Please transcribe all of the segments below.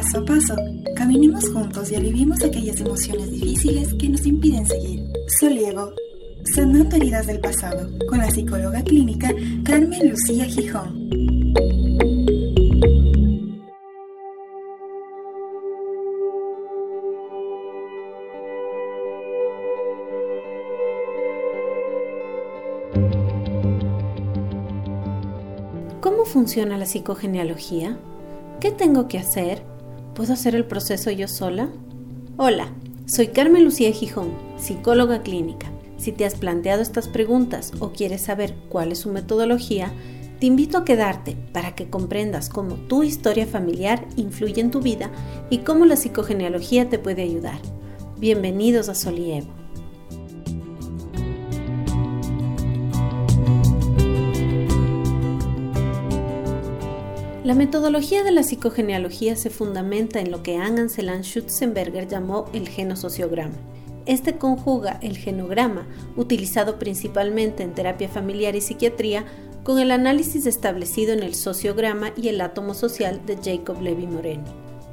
paso a paso. Caminemos juntos y aliviemos aquellas emociones difíciles que nos impiden seguir. Soliego, sanando heridas del pasado, con la psicóloga clínica Carmen Lucía Gijón. ¿Cómo funciona la psicogenealogía? ¿Qué tengo que hacer? ¿Puedo hacer el proceso yo sola? Hola, soy Carmen Lucía Gijón, psicóloga clínica. Si te has planteado estas preguntas o quieres saber cuál es su metodología, te invito a quedarte para que comprendas cómo tu historia familiar influye en tu vida y cómo la psicogenealogía te puede ayudar. Bienvenidos a Solievo. La metodología de la psicogenealogía se fundamenta en lo que Anselan Schutzenberger llamó el genosociograma. Este conjuga el genograma, utilizado principalmente en terapia familiar y psiquiatría, con el análisis establecido en el sociograma y el átomo social de Jacob Levi Moreno.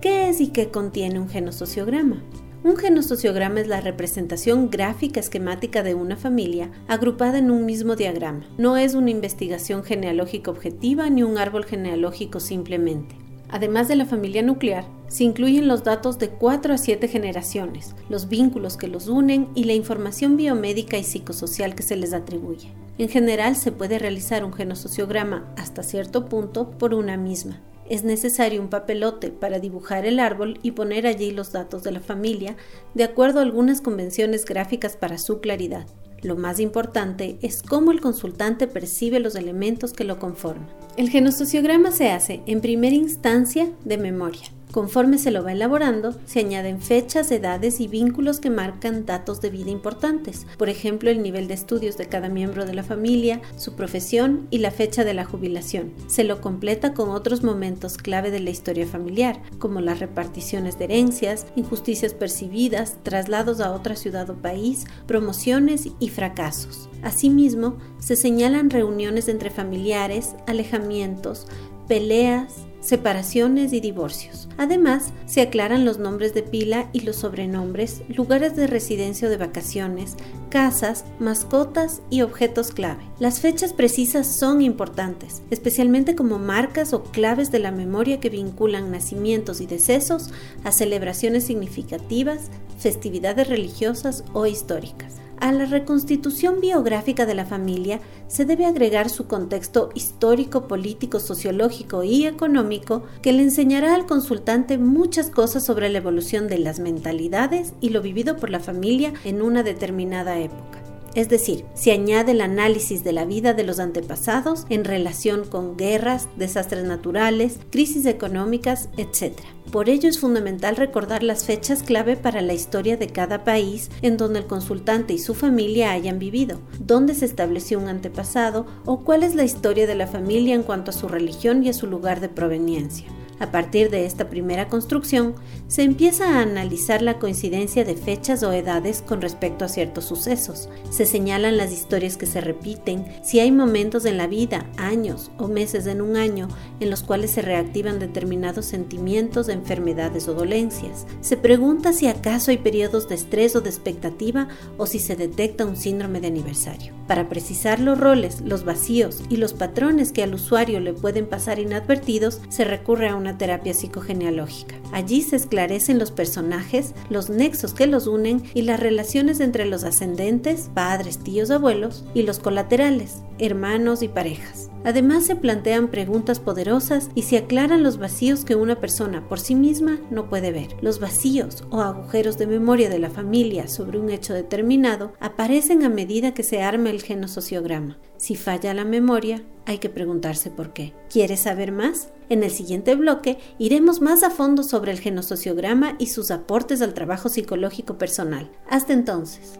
¿Qué es y qué contiene un genosociograma? Un genosociograma es la representación gráfica esquemática de una familia agrupada en un mismo diagrama. No es una investigación genealógica objetiva ni un árbol genealógico simplemente. Además de la familia nuclear, se incluyen los datos de 4 a 7 generaciones, los vínculos que los unen y la información biomédica y psicosocial que se les atribuye. En general, se puede realizar un genosociograma hasta cierto punto por una misma, es necesario un papelote para dibujar el árbol y poner allí los datos de la familia, de acuerdo a algunas convenciones gráficas para su claridad. Lo más importante es cómo el consultante percibe los elementos que lo conforman. El genosociograma se hace en primera instancia de memoria. Conforme se lo va elaborando, se añaden fechas, edades y vínculos que marcan datos de vida importantes, por ejemplo el nivel de estudios de cada miembro de la familia, su profesión y la fecha de la jubilación. Se lo completa con otros momentos clave de la historia familiar, como las reparticiones de herencias, injusticias percibidas, traslados a otra ciudad o país, promociones y fracasos. Asimismo, se señalan reuniones entre familiares, alejamientos, peleas, separaciones y divorcios. Además, se aclaran los nombres de pila y los sobrenombres, lugares de residencia o de vacaciones, casas, mascotas y objetos clave. Las fechas precisas son importantes, especialmente como marcas o claves de la memoria que vinculan nacimientos y decesos a celebraciones significativas, festividades religiosas o históricas. A la reconstitución biográfica de la familia se debe agregar su contexto histórico, político, sociológico y económico que le enseñará al consultante muchas cosas sobre la evolución de las mentalidades y lo vivido por la familia en una determinada época es decir, se añade el análisis de la vida de los antepasados en relación con guerras, desastres naturales, crisis económicas, etc. Por ello es fundamental recordar las fechas clave para la historia de cada país en donde el consultante y su familia hayan vivido, dónde se estableció un antepasado o cuál es la historia de la familia en cuanto a su religión y a su lugar de proveniencia. A partir de esta primera construcción, se empieza a analizar la coincidencia de fechas o edades con respecto a ciertos sucesos. Se señalan las historias que se repiten, si hay momentos en la vida, años o meses en un año, en los cuales se reactivan determinados sentimientos de enfermedades o dolencias. Se pregunta si acaso hay periodos de estrés o de expectativa o si se detecta un síndrome de aniversario. Para precisar los roles, los vacíos y los patrones que al usuario le pueden pasar inadvertidos, se recurre a una terapia psicogenealógica. Allí se esclarecen los personajes, los nexos que los unen y las relaciones entre los ascendentes, padres, tíos, abuelos, y los colaterales, hermanos y parejas. Además se plantean preguntas poderosas y se aclaran los vacíos que una persona por sí misma no puede ver. Los vacíos o agujeros de memoria de la familia sobre un hecho determinado aparecen a medida que se arma el genosociograma. Si falla la memoria, hay que preguntarse por qué. ¿Quieres saber más? En el siguiente bloque iremos más a fondo sobre el genosociograma y sus aportes al trabajo psicológico personal. Hasta entonces.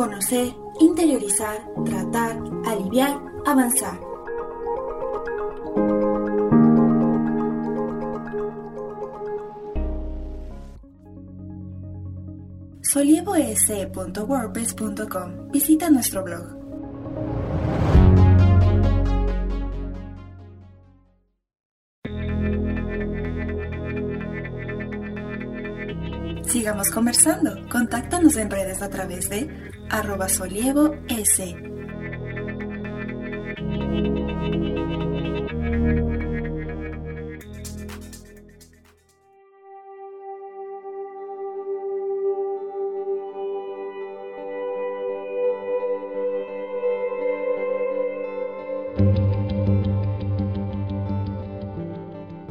Conocer, interiorizar, tratar, aliviar, avanzar. solievoes.wordpress.com. Visita nuestro blog. Sigamos conversando. Contáctanos en redes a través de arroba solievo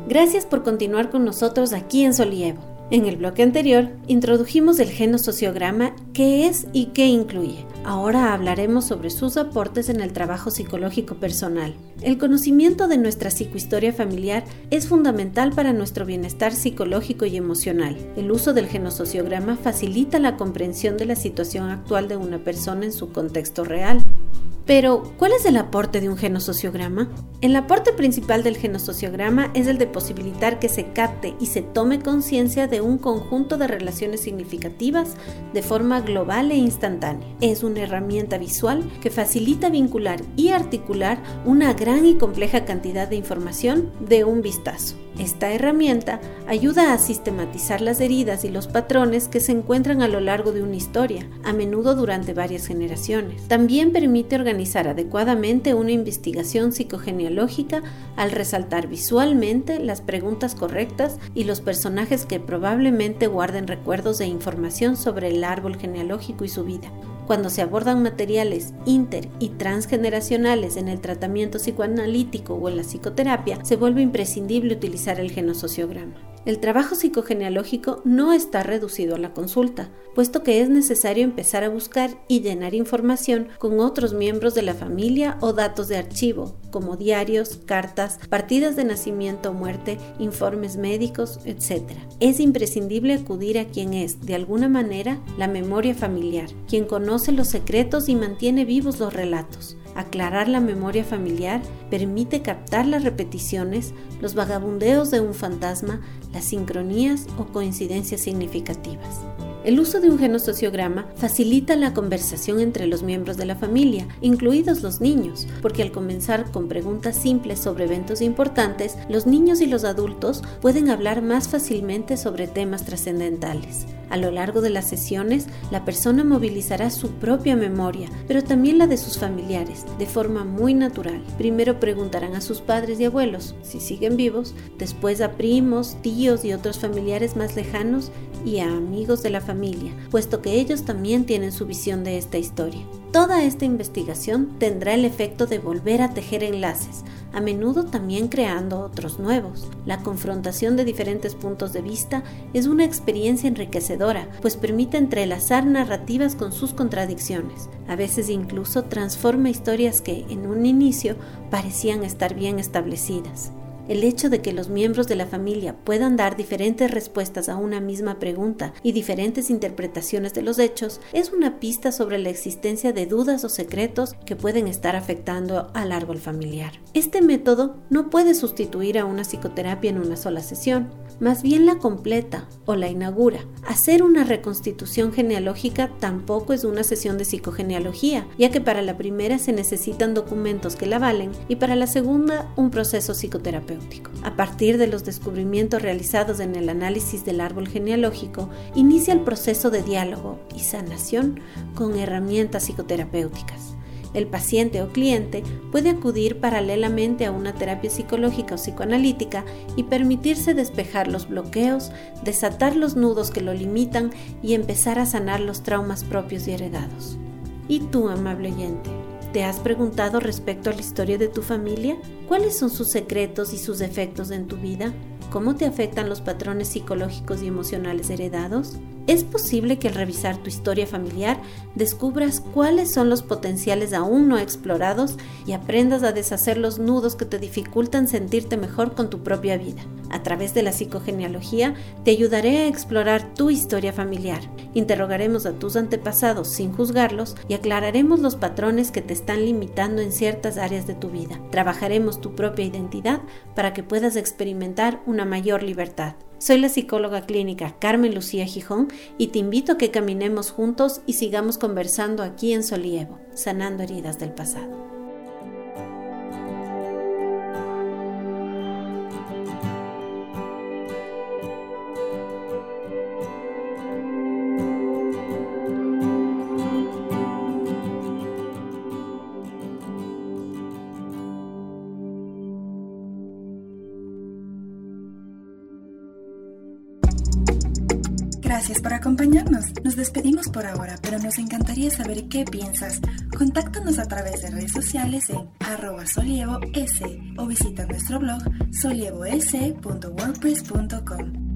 Gracias por continuar con nosotros aquí en Solievo. En el bloque anterior introdujimos el genosociograma, qué es y qué incluye. Ahora hablaremos sobre sus aportes en el trabajo psicológico personal. El conocimiento de nuestra psicohistoria familiar es fundamental para nuestro bienestar psicológico y emocional. El uso del genosociograma facilita la comprensión de la situación actual de una persona en su contexto real. Pero, ¿cuál es el aporte de un genosociograma? El aporte principal del genosociograma es el de posibilitar que se capte y se tome conciencia de un conjunto de relaciones significativas de forma global e instantánea. Es una herramienta visual que facilita vincular y articular una gran y compleja cantidad de información de un vistazo. Esta herramienta ayuda a sistematizar las heridas y los patrones que se encuentran a lo largo de una historia, a menudo durante varias generaciones. También permite organizar adecuadamente una investigación psicogenealógica al resaltar visualmente las preguntas correctas y los personajes que probablemente guarden recuerdos e información sobre el árbol genealógico y su vida cuando se abordan materiales inter y transgeneracionales en el tratamiento psicoanalítico o en la psicoterapia, se vuelve imprescindible utilizar el genosociograma. El trabajo psicogenealógico no está reducido a la consulta, puesto que es necesario empezar a buscar y llenar información con otros miembros de la familia o datos de archivo, como diarios, cartas, partidas de nacimiento o muerte, informes médicos, etc. Es imprescindible acudir a quien es, de alguna manera, la memoria familiar, quien conoce los secretos y mantiene vivos los relatos. Aclarar la memoria familiar permite captar las repeticiones, los vagabundeos de un fantasma, las sincronías o coincidencias significativas. El uso de un genosociograma facilita la conversación entre los miembros de la familia, incluidos los niños, porque al comenzar con preguntas simples sobre eventos importantes, los niños y los adultos pueden hablar más fácilmente sobre temas trascendentales. A lo largo de las sesiones, la persona movilizará su propia memoria, pero también la de sus familiares, de forma muy natural. Primero preguntarán a sus padres y abuelos, si siguen vivos, después a primos, tíos y otros familiares más lejanos y a amigos de la familia, puesto que ellos también tienen su visión de esta historia. Toda esta investigación tendrá el efecto de volver a tejer enlaces, a menudo también creando otros nuevos. La confrontación de diferentes puntos de vista es una experiencia enriquecedora, pues permite entrelazar narrativas con sus contradicciones. A veces incluso transforma historias que, en un inicio, parecían estar bien establecidas. El hecho de que los miembros de la familia puedan dar diferentes respuestas a una misma pregunta y diferentes interpretaciones de los hechos es una pista sobre la existencia de dudas o secretos que pueden estar afectando al árbol familiar. Este método no puede sustituir a una psicoterapia en una sola sesión, más bien la completa o la inaugura. Hacer una reconstitución genealógica tampoco es una sesión de psicogenealogía, ya que para la primera se necesitan documentos que la valen y para la segunda un proceso psicoterapéutico. A partir de los descubrimientos realizados en el análisis del árbol genealógico, inicia el proceso de diálogo y sanación con herramientas psicoterapéuticas. El paciente o cliente puede acudir paralelamente a una terapia psicológica o psicoanalítica y permitirse despejar los bloqueos, desatar los nudos que lo limitan y empezar a sanar los traumas propios y heredados. ¿Y tú, amable oyente? ¿Te has preguntado respecto a la historia de tu familia? ¿Cuáles son sus secretos y sus defectos en tu vida? cómo te afectan los patrones psicológicos y emocionales heredados? Es posible que al revisar tu historia familiar descubras cuáles son los potenciales aún no explorados y aprendas a deshacer los nudos que te dificultan sentirte mejor con tu propia vida. A través de la psicogenealogía te ayudaré a explorar tu historia familiar. Interrogaremos a tus antepasados sin juzgarlos y aclararemos los patrones que te están limitando en ciertas áreas de tu vida. Trabajaremos tu propia identidad para que puedas experimentar una mayor libertad. Soy la psicóloga clínica Carmen Lucía Gijón y te invito a que caminemos juntos y sigamos conversando aquí en Solievo, sanando heridas del pasado. Gracias por acompañarnos. Nos despedimos por ahora, pero nos encantaría saber qué piensas. Contáctanos a través de redes sociales en arroba solievoS o visita nuestro blog solievoS.wordpress.com.